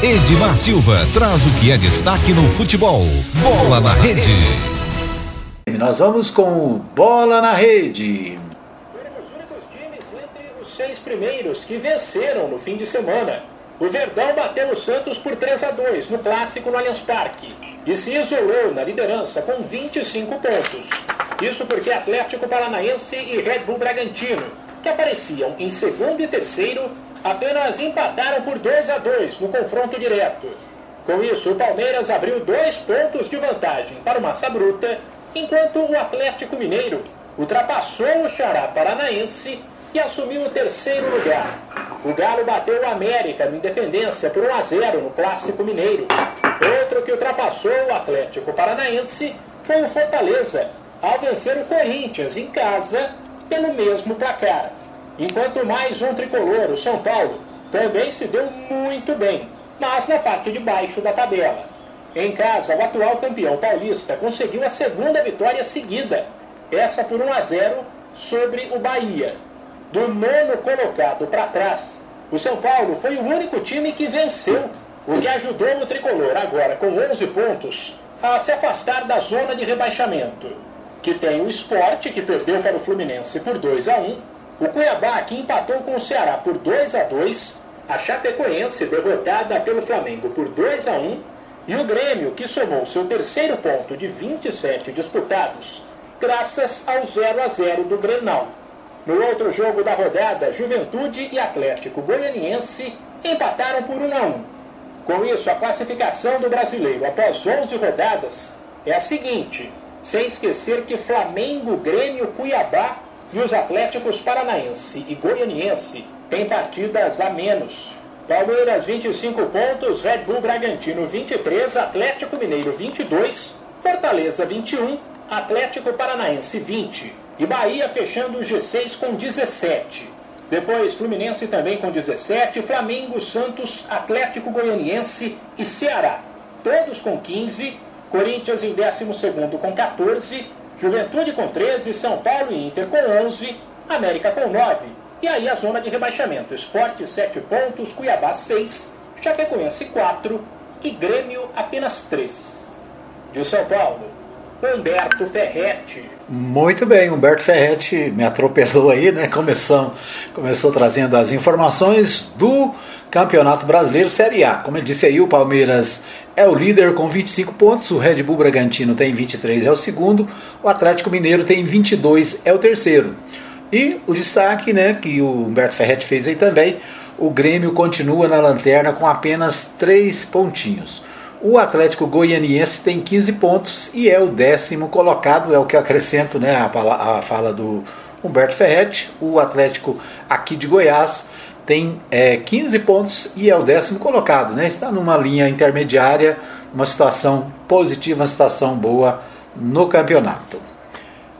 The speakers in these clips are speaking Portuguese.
Edmar Silva traz o que é destaque no futebol. Bola na rede. Nós vamos com Bola na Rede. Foram os únicos times entre os seis primeiros que venceram no fim de semana. O Verdão bateu o Santos por 3 a 2 no clássico no Allianz Parque e se isolou na liderança com 25 pontos. Isso porque Atlético Paranaense e Red Bull Bragantino, que apareciam em segundo e terceiro, apenas empataram por 2 a 2 no confronto direto. Com isso, o Palmeiras abriu dois pontos de vantagem para o Massa Bruta, enquanto o Atlético Mineiro ultrapassou o Xará Paranaense que assumiu o terceiro lugar. O Galo bateu o América no Independência por 1 a 0 no Clássico Mineiro. Outro que ultrapassou o Atlético Paranaense foi o Fortaleza, ao vencer o Corinthians em casa pelo mesmo placar. Enquanto mais um tricolor, o São Paulo, também se deu muito bem, mas na parte de baixo da tabela. Em casa, o atual campeão paulista conseguiu a segunda vitória seguida, essa por 1 a 0 sobre o Bahia do nono colocado para trás, o São Paulo foi o único time que venceu, o que ajudou o tricolor, agora com 11 pontos, a se afastar da zona de rebaixamento. Que tem o esporte, que perdeu para o Fluminense por 2 a 1 o Cuiabá, que empatou com o Ceará por 2 a 2 a Chapecoense, derrotada pelo Flamengo por 2 a 1 e o Grêmio, que somou seu terceiro ponto de 27 disputados, graças ao 0 a 0 do Grenal. No outro jogo da rodada, Juventude e Atlético Goianiense empataram por 1 a 1. Com isso, a classificação do brasileiro após 11 rodadas é a seguinte, sem esquecer que Flamengo, Grêmio, Cuiabá e os Atléticos Paranaense e Goianiense têm partidas a menos. Palmeiras 25 pontos, Red Bull Bragantino 23, Atlético Mineiro 22, Fortaleza 21, Atlético Paranaense 20 e Bahia fechando o G6 com 17. Depois Fluminense também com 17, Flamengo, Santos, Atlético Goianiense e Ceará, todos com 15, Corinthians em 12 com 14, Juventude com 13, São Paulo e Inter com 11, América com 9. E aí a zona de rebaixamento, Esporte 7 pontos, Cuiabá 6, Chapecoense 4 e Grêmio apenas 3. De São Paulo, Humberto Ferretti. Muito bem, Humberto Ferretti me atropelou aí, né? Começou, começou trazendo as informações do Campeonato Brasileiro Série A. Como ele disse aí, o Palmeiras é o líder com 25 pontos, o Red Bull Bragantino tem 23, é o segundo, o Atlético Mineiro tem 22, é o terceiro. E o destaque, né, que o Humberto Ferretti fez aí também, o Grêmio continua na lanterna com apenas 3 pontinhos. O Atlético Goianiense tem 15 pontos e é o décimo colocado, é o que eu acrescento né, a, a fala do Humberto Ferretti. O Atlético aqui de Goiás tem é, 15 pontos e é o décimo colocado. Né? Está numa linha intermediária, uma situação positiva, uma situação boa no campeonato.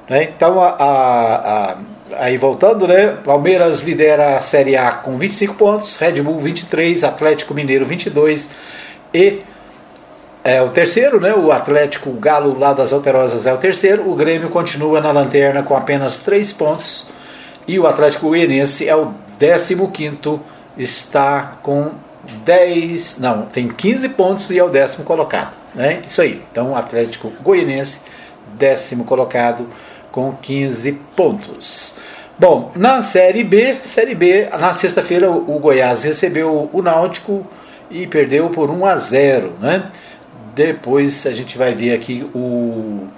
Né? Então, a, a, a, aí voltando, né? Palmeiras lidera a Série A com 25 pontos, Red Bull 23, Atlético Mineiro 22 e é o terceiro, né? O Atlético o Galo lá das Alterosas é o terceiro. O Grêmio continua na lanterna com apenas três pontos. E o Atlético Goianiense é o décimo quinto, está com 10, não, tem 15 pontos e é o décimo colocado. Né? Isso aí. Então Atlético Goianiense, décimo colocado com 15 pontos. Bom, na Série B, Série B, na sexta-feira o Goiás recebeu o Náutico e perdeu por 1 a 0, né? Depois a gente vai ver aqui o,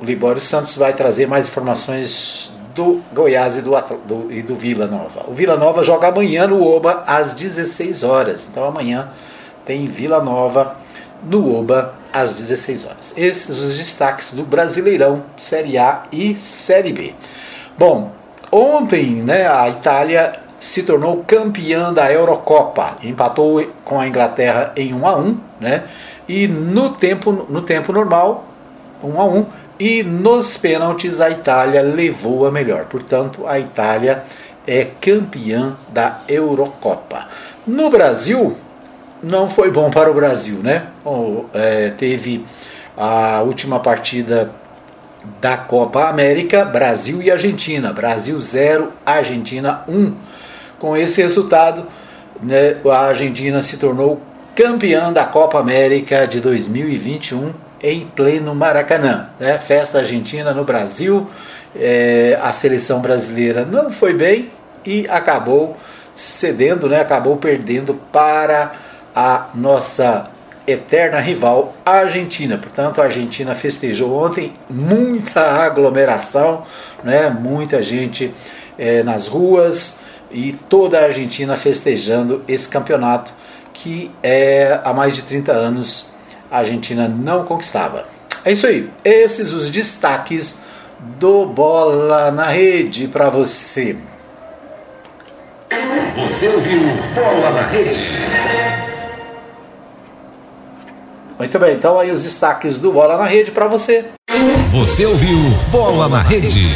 o Libório Santos vai trazer mais informações do Goiás e do, do, e do Vila Nova. O Vila Nova joga amanhã no Oba às 16 horas. Então amanhã tem Vila Nova no Oba às 16 horas. Esses os destaques do Brasileirão Série A e Série B. Bom, ontem né, a Itália se tornou campeã da Eurocopa, empatou com a Inglaterra em 1 a 1, né? E no tempo, no tempo normal, 1 a 1 e nos pênaltis a Itália levou a melhor. Portanto, a Itália é campeã da Eurocopa. No Brasil, não foi bom para o Brasil, né? É, teve a última partida da Copa América, Brasil e Argentina. Brasil 0, Argentina 1. Com esse resultado, né, a Argentina se tornou campeã da Copa América de 2021 em pleno Maracanã. Né? Festa argentina no Brasil. É, a seleção brasileira não foi bem e acabou cedendo, né? acabou perdendo para a nossa eterna rival Argentina. Portanto, a Argentina festejou ontem muita aglomeração, né? muita gente é, nas ruas e toda a Argentina festejando esse campeonato que é, há mais de 30 anos a Argentina não conquistava. É isso aí, esses os destaques do Bola na Rede para você. Você ouviu Bola na Rede. Muito bem, então aí os destaques do Bola na Rede para você. Você ouviu Bola na Rede.